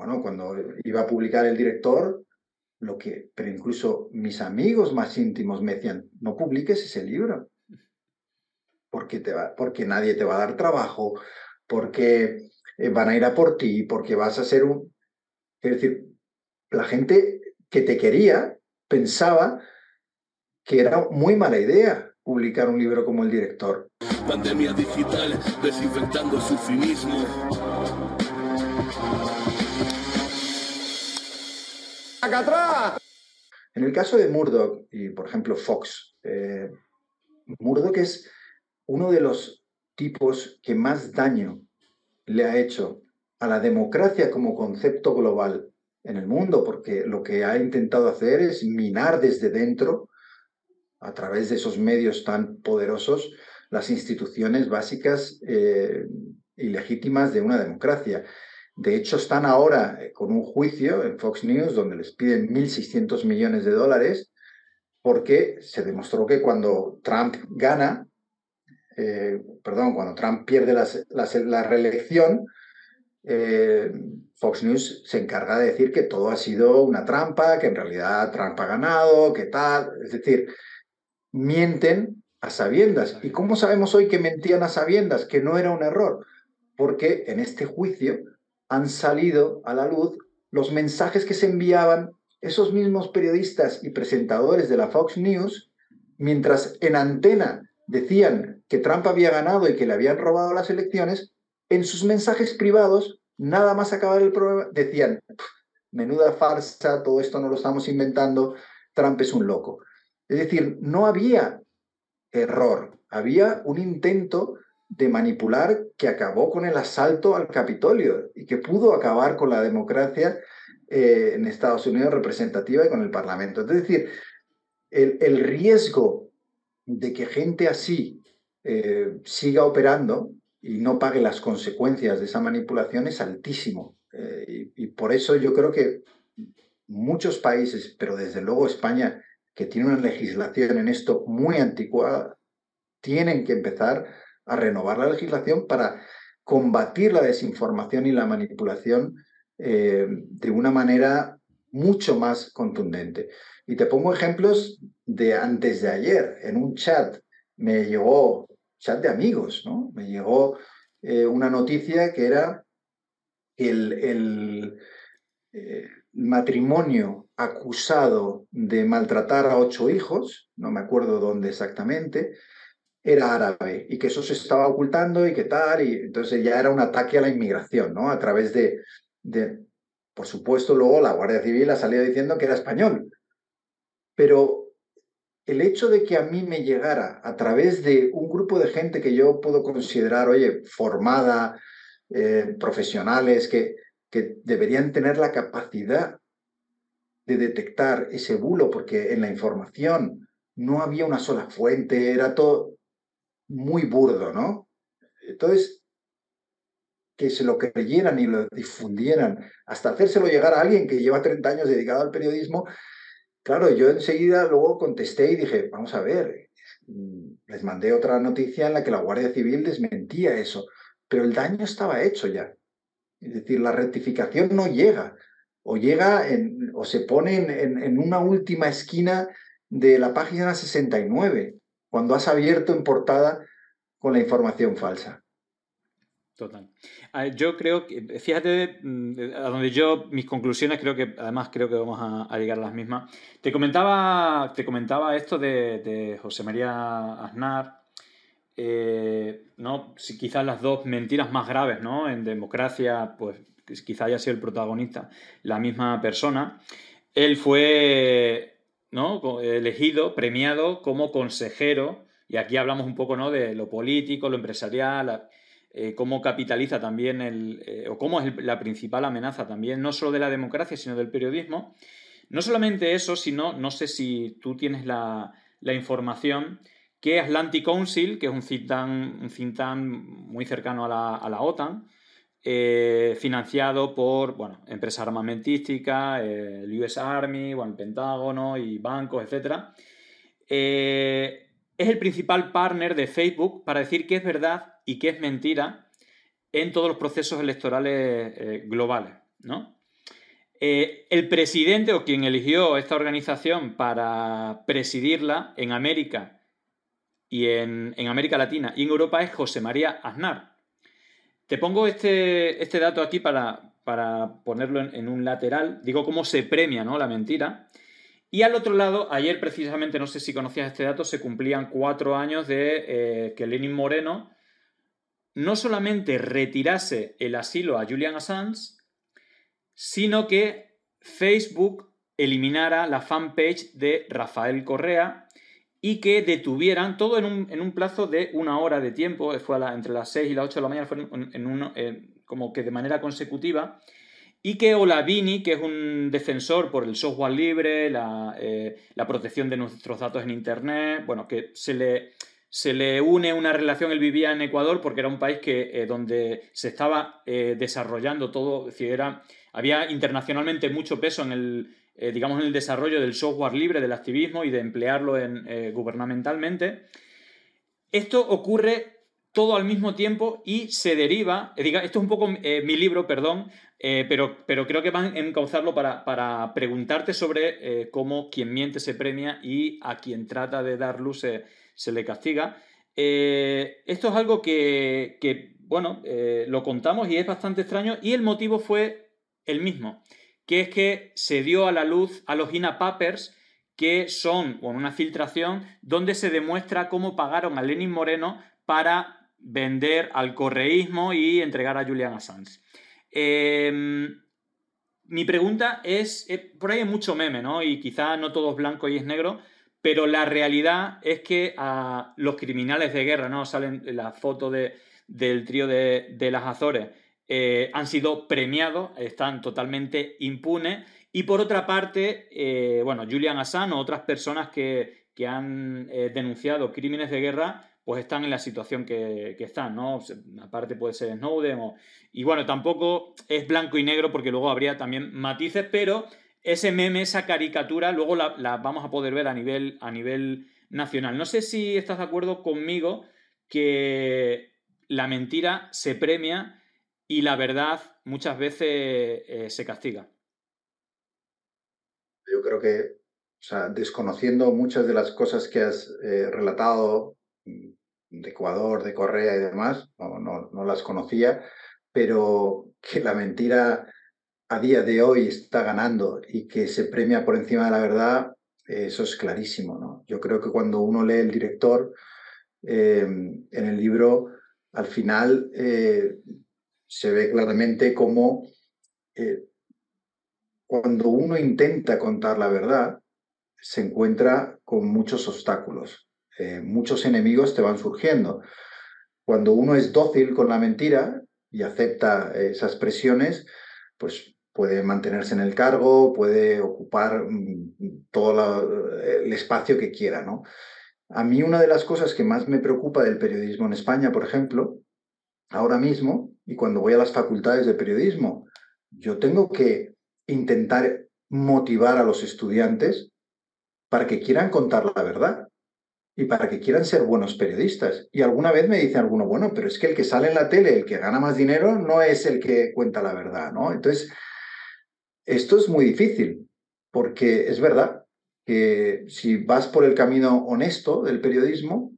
bueno, cuando iba a publicar el director, lo que, pero incluso mis amigos más íntimos me decían, no publiques ese libro, porque, te va, porque nadie te va a dar trabajo, porque eh, van a ir a por ti, porque vas a ser un... Es decir, la gente que te quería pensaba que era muy mala idea publicar un libro como el director. Pandemia digital, desinfectando su finismo. En el caso de Murdoch y, por ejemplo, Fox, eh, Murdoch es uno de los tipos que más daño le ha hecho a la democracia como concepto global en el mundo, porque lo que ha intentado hacer es minar desde dentro, a través de esos medios tan poderosos, las instituciones básicas eh, y legítimas de una democracia. De hecho, están ahora eh, con un juicio en Fox News donde les piden 1.600 millones de dólares porque se demostró que cuando Trump gana, eh, perdón, cuando Trump pierde la reelección, eh, Fox News se encarga de decir que todo ha sido una trampa, que en realidad Trump ha ganado, que tal. Es decir, mienten a sabiendas. ¿Y cómo sabemos hoy que mentían a sabiendas? Que no era un error. Porque en este juicio han salido a la luz los mensajes que se enviaban esos mismos periodistas y presentadores de la Fox News, mientras en antena decían que Trump había ganado y que le habían robado las elecciones, en sus mensajes privados, nada más acabar el programa, decían, menuda farsa, todo esto no lo estamos inventando, Trump es un loco. Es decir, no había error, había un intento de manipular que acabó con el asalto al Capitolio y que pudo acabar con la democracia eh, en Estados Unidos representativa y con el Parlamento. Es decir, el, riesgo de que gente así eh, siga operando y no pague las consecuencias de esa manipulación es altísimo. Eh, y, por eso yo creo que muchos países, pero desde luego España, que tiene una legislación en esto muy anticuada, tienen que empezar a renovar la legislación para combatir la desinformación y la manipulación eh, de una manera mucho más contundente. Y te pongo ejemplos de antes de ayer. En un chat me llegó chat de amigos, ¿no? Me llegó eh, una noticia que era el, el eh, matrimonio acusado de maltratar a ocho hijos, no me acuerdo dónde exactamente, era árabe y que eso se estaba ocultando y qué tal, y entonces ya era un ataque a la inmigración, ¿no? A través de, de por supuesto, luego la Guardia Civil ha salido diciendo que era español, pero el hecho de que a mí me llegara a través de un grupo de gente que yo puedo considerar, oye, formada, eh, profesionales, que, que deberían tener la capacidad de detectar ese bulo, porque en la información no había una sola fuente, era todo muy burdo, ¿no? Entonces, que se lo creyeran y lo difundieran, hasta hacérselo llegar a alguien que lleva 30 años dedicado al periodismo, Claro, yo enseguida luego contesté y dije, vamos a ver, mm, les mandé otra noticia en la que la Guardia Civil desmentía eso, pero el daño estaba hecho ya. Es decir, la rectificación no llega, o llega en, o se pone en, en una última esquina de la página 69, cuando has abierto en portada con la información falsa. Total. Yo creo que, fíjate, mm, a donde yo, mis conclusiones, creo que además creo que vamos a, llegar a las mismas. Te comentaba, te comentaba esto de, José María Aznar, eh, ¿no? Si quizás las dos mentiras más graves, ¿no? En democracia, pues quizá haya sido el protagonista la misma persona. Él fue, ¿no? Elegido, premiado como consejero, y aquí hablamos un poco, ¿no? De lo político, lo empresarial eh, cómo capitaliza también el, eh, o cómo es la principal amenaza también, no solo de la democracia, sino del periodismo. No solamente eso, sino, no sé si tú tienes la, información, que Atlantic Council, que es un think tank, muy cercano a la, OTAN, eh, financiado por bueno, empresas armamentísticas, el US Army, el Pentágono y bancos, etc. es el principal partner de Facebook para decir que es verdad y que es mentira en todos los procesos electorales eh, globales, ¿no? Eh, el presidente o quien eligió esta organización para presidirla en América y en, América Latina y en Europa es José María Aznar. Te pongo este, este dato aquí para, para ponerlo en, un lateral. Digo cómo se premia ¿no? la mentira. Y al otro lado, ayer precisamente, no sé si conocías este dato, se cumplían cuatro años de eh, que Lenin Moreno no solamente retirase el asilo a Julian Assange, sino que Facebook eliminara la fanpage de Rafael Correa y que detuvieran todo en un, plazo de una hora de tiempo, fue entre las 6 y las 8 de la mañana, fue en, uno, como que de manera consecutiva, y que Olavini, que es un defensor por el software libre, la, eh, la protección de nuestros datos en Internet, bueno, que se le se le une una relación, él vivía en Ecuador porque era un país que, eh, donde se estaba eh, desarrollando todo, es decir, era, había internacionalmente mucho peso en el, eh, digamos, en el desarrollo del software libre, del activismo y de emplearlo en, gubernamentalmente. Esto ocurre todo al mismo tiempo y se deriva, diga, esto es un poco mi libro, perdón, pero, pero, creo que van a encauzarlo para, para preguntarte sobre cómo quien miente se premia y a quien trata de dar luz se le castiga. Eh, esto es algo que, bueno, eh, lo contamos y es bastante extraño y el motivo fue el mismo, que es que se dio a la luz a los INA Papers, que son una filtración donde se demuestra cómo pagaron a Lenin Moreno para vender al correísmo y entregar a Julian Assange. Em, mi pregunta es, eh, por ahí hay mucho meme, ¿no? Y quizá no todo es blanco y es negro, pero la realidad es que a los criminales de guerra, ¿no? Salen la foto del trío de, las Azores, eh, han sido premiados, están totalmente impunes. Y por otra parte, eh, bueno, Julian Assange o otras personas que, han eh, denunciado crímenes de guerra, pues están en la situación que, están, ¿no? Aparte puede ser Snowden Y bueno, tampoco es blanco y negro porque luego habría también matices, pero ese meme, esa caricatura, luego la, vamos a poder ver a nivel, a nivel nacional. No sé si estás de acuerdo conmigo que la mentira se premia y la verdad muchas veces eh, se castiga. Yo creo que, o sea, desconociendo muchas de las cosas que has eh, relatado mm, de Ecuador, de Correa y demás, no las conocía, pero que la mentira a día de hoy está ganando y que se premia por encima de la verdad, eso es clarísimo. ¿no? Yo creo que cuando uno lee el director eh, en el libro, al final se ve claramente cómo eh, cuando uno intenta contar la verdad, se encuentra con muchos obstáculos. muchos enemigos te van surgiendo. Cuando uno es dócil con la mentira y acepta esas presiones, pues puede mantenerse en el cargo, puede ocupar mm, todo el espacio que quiera, ¿no? A mí una de las cosas que más me preocupa del periodismo en España, por ejemplo, ahora mismo, y cuando voy a las facultades de periodismo, yo tengo que intentar motivar a los estudiantes para que quieran contar la verdad y para que quieran ser buenos periodistas. Y alguna vez me dice alguno, bueno, pero es que el que sale en la tele, el que gana más dinero, no es el que cuenta la verdad, ¿no? Entonces, esto es muy difícil, porque es verdad que si vas por el camino honesto del periodismo,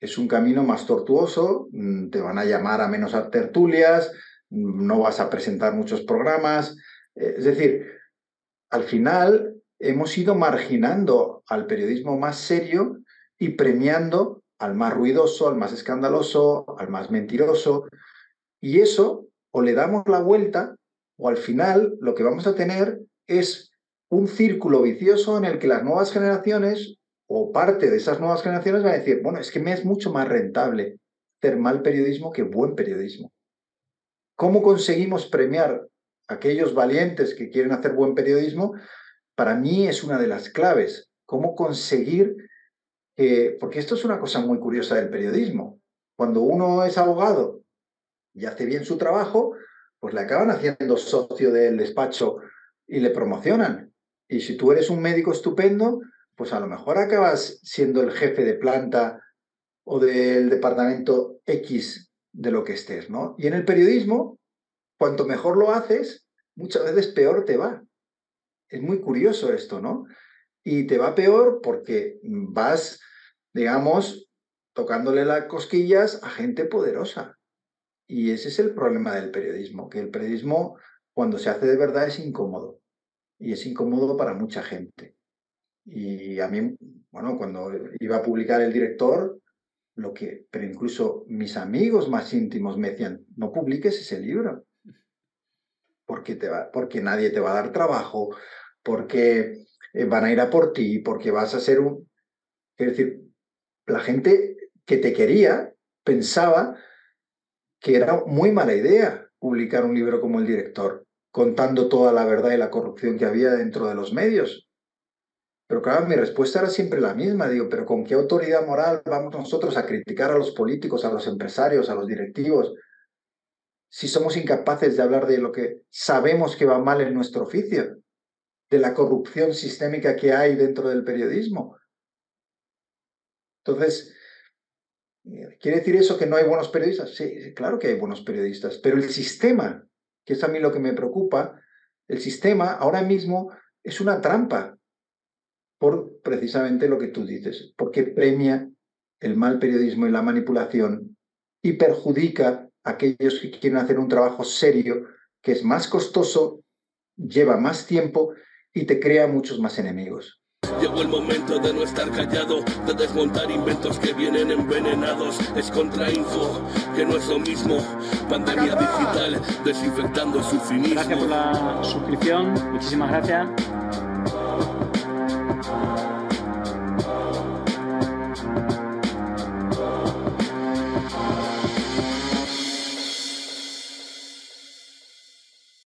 es un camino más tortuoso, mm, te van a llamar a menos tertulias, mm, no vas a presentar muchos programas. Eh, es decir, al final hemos ido marginando al periodismo más serio y premiando al más ruidoso, al más escandaloso, al más mentiroso. Y eso o le damos la vuelta o al final lo que vamos a tener es un círculo vicioso en el que las nuevas generaciones o parte de esas nuevas generaciones van a decir, bueno, es que me es mucho más rentable hacer mal periodismo que buen periodismo. ¿Cómo conseguimos premiar a aquellos valientes que quieren hacer buen periodismo? Para mí es una de las claves. ¿Cómo conseguir porque esto es una cosa muy curiosa del periodismo. Cuando uno es abogado y hace bien su trabajo, pues le acaban haciendo socio del despacho y le promocionan. Y si tú eres un médico estupendo, pues a lo mejor acabas siendo el jefe de planta o del departamento X de lo que estés, ¿no? Y en el periodismo, cuanto mejor lo haces, muchas veces peor te va. es muy curioso esto, ¿no? Y te va peor porque vas, digamos, tocándole las cosquillas a gente poderosa. Y ese es el problema del periodismo, que el periodismo cuando se hace de verdad es incómodo. Y es incómodo para mucha gente. Y a mí, bueno, cuando iba a publicar el director, lo que, pero incluso mis amigos más íntimos me decían, no publiques ese libro, porque, te va, porque nadie te va a dar trabajo, porque eh, van a ir a por ti, porque vas a ser un... Es decir, la gente que te quería pensaba que era muy mala idea publicar un libro como El director, contando toda la verdad y la corrupción que había dentro de los medios. Pero claro, mi respuesta era siempre la misma. Digo, pero ¿con qué autoridad moral vamos nosotros a criticar a los políticos, a los empresarios, a los directivos, si somos incapaces de hablar de lo que sabemos que va mal en nuestro oficio, de la corrupción sistémica que hay dentro del periodismo? Entonces, ¿quiere decir eso que no hay buenos periodistas? Sí, claro que hay buenos periodistas, pero el sistema, que es a mí lo que me preocupa, el sistema ahora mismo es una trampa por precisamente lo que tú dices, porque premia el mal periodismo y la manipulación y perjudica a aquellos que quieren hacer un trabajo serio, que es más costoso, lleva más tiempo y te crea muchos más enemigos. Llegó el momento de no estar callado, de desmontar inventos que vienen envenenados. Es contrainfo, que no es lo mismo. Pandemia digital, desinfectando su finismo. Gracias por la suscripción, muchísimas gracias.